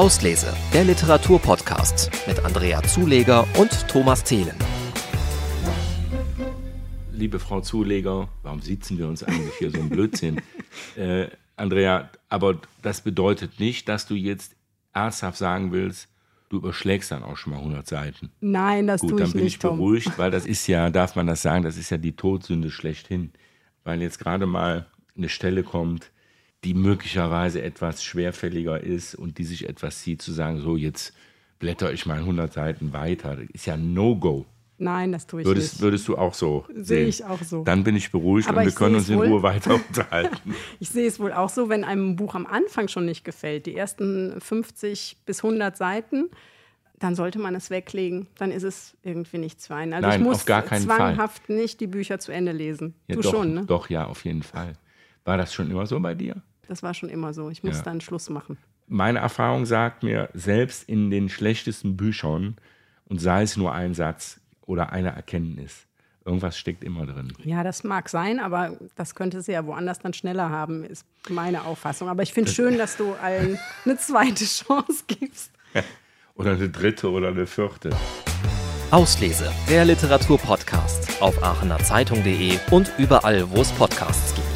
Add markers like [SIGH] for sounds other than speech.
Auslese, der Literaturpodcast mit Andrea Zuleger und Thomas Thelen. Liebe Frau Zuleger, warum sitzen wir uns eigentlich hier so ein Blödsinn? [LAUGHS] äh, Andrea, aber das bedeutet nicht, dass du jetzt ernsthaft sagen willst, du überschlägst dann auch schon mal 100 Seiten. Nein, das Gut, tue dann ich bin nicht, ich Tom. beruhigt, weil das ist ja, darf man das sagen, das ist ja die Todsünde schlechthin. Weil jetzt gerade mal eine Stelle kommt, die möglicherweise etwas schwerfälliger ist und die sich etwas zieht, zu sagen, so jetzt blätter ich mal 100 Seiten weiter. Das ist ja ein No-Go. Nein, das tue ich Würdest, nicht. würdest du auch so Sehe sehen? ich auch so. Dann bin ich beruhigt Aber und wir können sehe uns in. Ruhe weiter [LAUGHS] unterhalten. [LAUGHS] Ich sehe es wohl auch so, wenn einem Buch am Anfang schon nicht gefällt, die ersten 50 bis 100 Seiten, dann sollte man es weglegen. Dann ist es irgendwie nichts für einen. Also Nein, ich muss auf gar keinen Fall. zwanghaft nicht die Bücher zu Ende lesen. Ja, du doch, schon, ne? Doch, ja, auf jeden Fall. War das schon immer so bei dir? Das war schon immer so. Ich muss Ja. dann Schluss machen. Meine Erfahrung sagt mir, selbst in den schlechtesten Büchern, und sei es nur ein Satz oder eine Erkenntnis, irgendwas steckt immer drin. Ja, das mag sein, aber das könnte sie ja woanders dann schneller haben, ist meine Auffassung. Aber ich finde schön, dass du allen [LAUGHS] eine zweite Chance gibst. [LAUGHS] Oder eine dritte oder eine vierte. Auslese, der Literaturpodcast auf aachenerzeitung.de und überall, wo es Podcasts gibt.